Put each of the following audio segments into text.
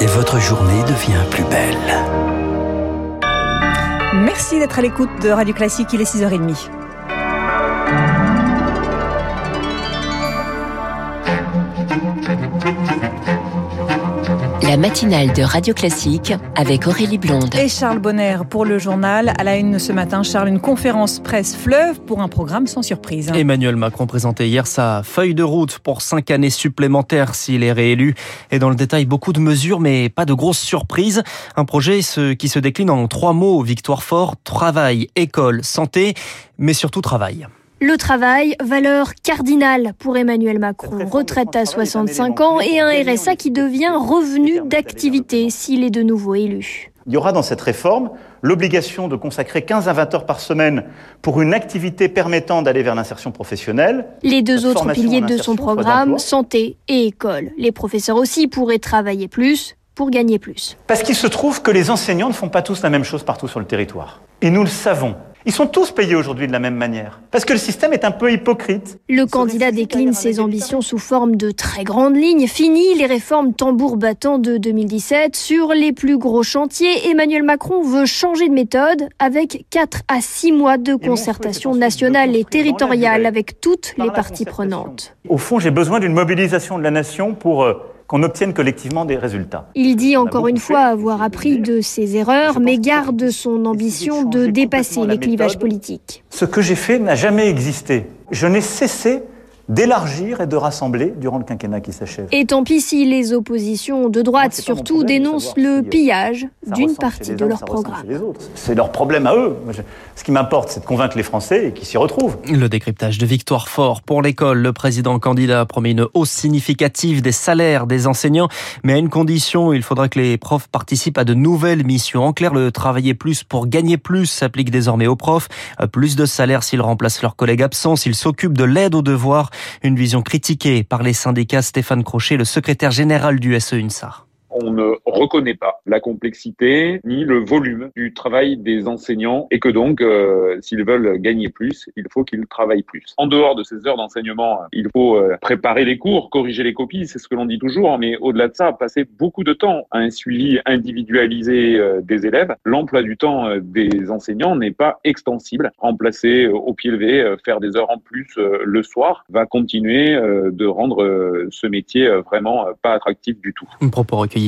Et votre journée devient plus belle. Merci d'être à l'écoute de Radio Classique, il est 6h30. La matinale de Radio Classique avec Aurélie Blonde. Et Charles Bonner pour le journal. À la une ce matin, Charles, une conférence presse fleuve pour un programme sans surprise. Emmanuel Macron présentait hier sa feuille de route pour cinq années supplémentaires s'il est réélu. Et dans le détail, beaucoup de mesures, mais pas de grosses surprises. Un projet qui se décline en trois mots. Victoire fort, travail, école, santé, mais surtout travail. Le travail, valeur cardinale pour Emmanuel Macron. Retraite à 65 ans et un RSA qui devient revenu d'activité s'il est de nouveau élu. Il y aura dans cette réforme l'obligation de consacrer 15 à 20 heures par semaine pour une activité permettant d'aller vers l'insertion professionnelle. Les deux autres piliers de son programme, santé et école. Les professeurs aussi pourraient travailler plus pour gagner plus. Parce qu'il se trouve que les enseignants ne font pas tous la même chose partout sur le territoire. Et nous le savons. Ils sont tous payés aujourd'hui de la même manière. Parce que le système est un peu hypocrite. Le candidat décline ses ambitions sous forme de très grandes lignes. Fini les réformes tambour battant de 2017. Sur les plus gros chantiers, Emmanuel Macron veut changer de méthode avec 4 à 6 mois de concertation nationale et territoriale avec toutes les parties prenantes. Au fond, j'ai besoin d'une mobilisation de la nation pour euh, qu'on obtienne collectivement des résultats. Il dit encore une fois avoir appris de ses erreurs, mais garde son ambition de dépasser les clivages politiques. Ce que j'ai fait n'a jamais existé. Je n'ai cessé d'élargir et de rassembler durant le quinquennat qui s'achève. Et tant pis si les oppositions de droite surtout dénoncent le pillage d'une partie de leur programme. C'est leur problème à eux. Ce qui m'importe, c'est de convaincre les Français et qu'ils s'y retrouvent. Le décryptage de Victoire Fort pour l'école. Le président candidat promet une hausse significative des salaires des enseignants, mais à une condition, il faudra que les profs participent à de nouvelles missions. En clair, le travailler plus pour gagner plus s'applique désormais aux profs. Plus de salaire s'ils remplacent leurs collègues absents, s'ils s'occupent de l'aide aux devoirs. Une vision critiquée par les syndicats Stéphane Crochet, le secrétaire général du SE-UNSAR on ne reconnaît pas la complexité ni le volume du travail des enseignants et que donc, euh, s'ils veulent gagner plus, il faut qu'ils travaillent plus. En dehors de ces heures d'enseignement, il faut euh, préparer les cours, corriger les copies, c'est ce que l'on dit toujours, mais au-delà de ça, passer beaucoup de temps à un suivi individualisé euh, des élèves. L'emploi du temps des enseignants n'est pas extensible. Remplacer au pied levé, faire des heures en plus le soir, va continuer de rendre ce métier vraiment pas attractif du tout.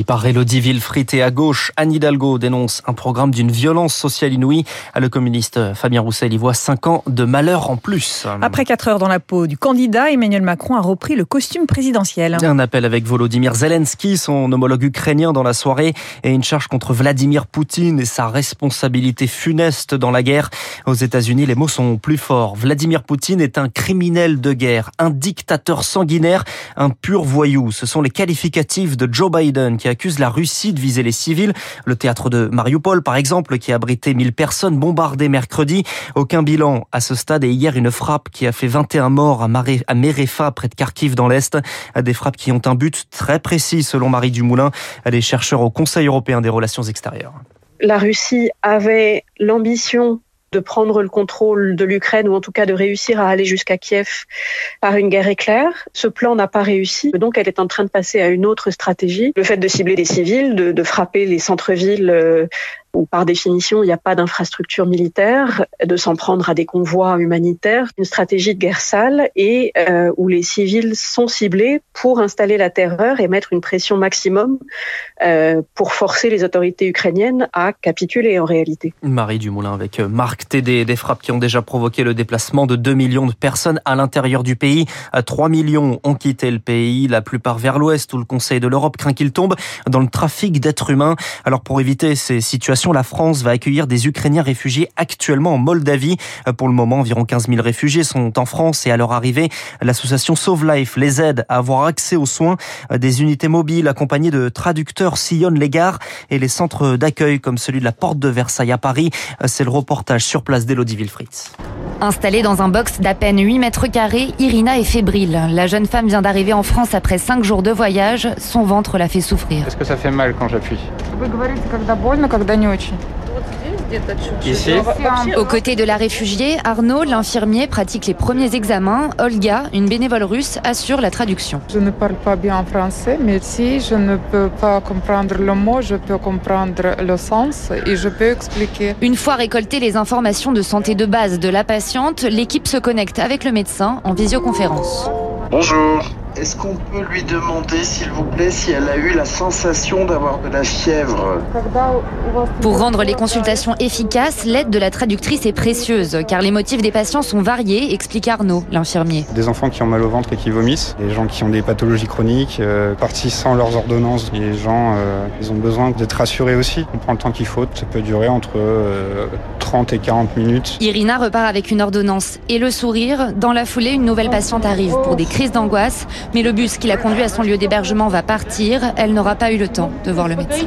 Par Elodie Villefrit et à gauche, Anne Hidalgo dénonce un programme d'une violence sociale inouïe. Le communiste Fabien Roussel y voit 5 ans de malheur en plus. Après 4 heures dans la peau du candidat, Emmanuel Macron a repris le costume présidentiel. Un appel avec Volodymyr Zelensky, son homologue ukrainien dans la soirée, et une charge contre Vladimir Poutine et sa responsabilité funeste dans la guerre. Aux États-Unis, les mots sont plus forts. Vladimir Poutine est un criminel de guerre, un dictateur sanguinaire, un pur voyou. Ce sont les qualificatifs de Joe Biden qui accuse la Russie de viser les civils. Le théâtre de Mariupol, par exemple, qui a abrité 1000 personnes bombardées mercredi. Aucun bilan à ce stade et hier une frappe qui a fait 21 morts à Merefa, près de Kharkiv dans l'Est. Des frappes qui ont un but très précis selon Marie Dumoulin, les chercheurs au Conseil européen des relations extérieures. La Russie avait l'ambition de prendre le contrôle de l'Ukraine ou en tout cas de réussir à aller jusqu'à Kiev par une guerre éclair. Ce plan n'a pas réussi, donc elle est en train de passer à une autre stratégie. Le fait de cibler des civils, de, de frapper les centres-villes euh, où par définition il n'y a pas d'infrastructure militaire, de s'en prendre à des convois humanitaires, une stratégie de guerre sale et euh, où les civils sont ciblés pour installer la terreur et mettre une pression maximum euh, pour forcer les autorités ukrainiennes à capituler en réalité. Marie Dumoulin avec euh, Marc Tédé, des frappes qui ont déjà provoqué le déplacement de 2 millions de personnes à l'intérieur du pays. 3 millions ont quitté le pays, la plupart vers l'ouest où le Conseil de l'Europe craint qu'il tombe dans le trafic d'êtres humains. Alors pour éviter ces situations la France va accueillir des Ukrainiens réfugiés actuellement en Moldavie. Pour le moment, environ 15 000 réfugiés sont en France et à leur arrivée, l'association Sauve Life les aide à avoir accès aux soins. Des unités mobiles accompagnées de traducteurs sillonnent les gares et les centres d'accueil comme celui de la Porte de Versailles à Paris. C'est le reportage sur place d'Elodie Wilfritz. Installée dans un box d'à peine 8 mètres carrés, Irina est fébrile. La jeune femme vient d'arriver en France après 5 jours de voyage. Son ventre la fait souffrir. Est-ce que ça fait mal quand j'appuie? Ici Aux côtés de la réfugiée, Arnaud, l'infirmier, pratique les premiers examens. Olga, une bénévole russe, assure la traduction. Je ne parle pas bien français, mais si je ne peux pas comprendre le mot, je peux comprendre le sens et je peux expliquer. Une fois récoltées les informations de santé de base de la patiente, l'équipe se connecte avec le médecin en visioconférence. Bonjour. Est-ce qu'on peut lui demander, s'il vous plaît, si elle a eu la sensation d'avoir de la fièvre? Pour rendre les consultations efficaces, l'aide de la traductrice est précieuse, car les motifs des patients sont variés, explique Arnaud, l'infirmier. Des enfants qui ont mal au ventre et qui vomissent, des gens qui ont des pathologies chroniques, euh, partis sans leurs ordonnances. Les gens, euh, ils ont besoin d'être rassurés aussi. On prend le temps qu'il faut, ça peut durer entre euh, 30 et 40 minutes. Irina repart avec une ordonnance et le sourire. Dans la foulée, une nouvelle patiente arrive pour des crises d'angoisse, mais le bus qui l'a conduit à son lieu d'hébergement va partir. Elle n'aura pas eu le temps de voir le médecin.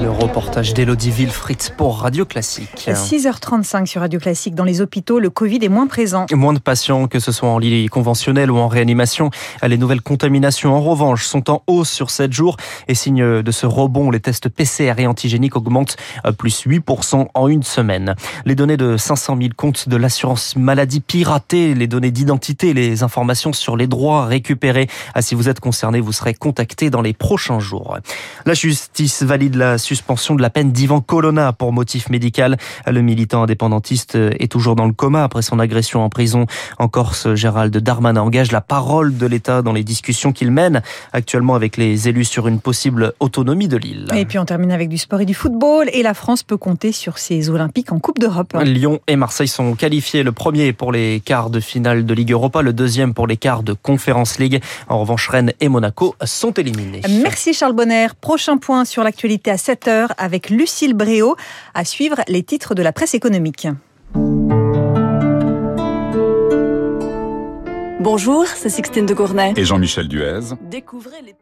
Le reportage d'Elodie Wilfried pour Radio Classique. 6h35 sur Radio Classique. Dans les hôpitaux, le Covid est moins présent. Moins de patients, que ce soit en lit conventionnel ou en réanimation. Les nouvelles contaminations, en revanche, sont en hausse sur 7 jours. Et signe de ce rebond, les tests PCR et antigéniques augmentent à plus 8% en une semaine. Les données de 500 000 comptes de l'assurance maladie piratées, les données d'identité, les informations sur les droits récupérés. Ah, si vous êtes concerné, vous serez contacté dans les prochains jours. La justice valide la suspension de la peine d'Ivan Colonna pour motif médical. Le militant indépendantiste est toujours dans le coma après son agression en prison. En Corse, Gérald Darmanin engage la parole de l'État dans les discussions qu'il mène actuellement avec les élus sur une possible autonomie de l'île. Et puis on termine avec du sport et du football. Et la France peut compter sur ses Olympiques en Coupe d'Europe. Lyon et Marseille sont qualifiés. Le premier pour les quarts de finale de Ligue Europa, le deuxième pour les quarts de Conference League. En revanche, Rennes et Monaco sont éliminés. Merci Charles Bonner. Prochain point sur l'actualité à 7h avec Lucille Bréau. À suivre les titres de la presse économique. Bonjour, c'est Sixtine de Gournay. Et Jean-Michel Duez. Découvrez les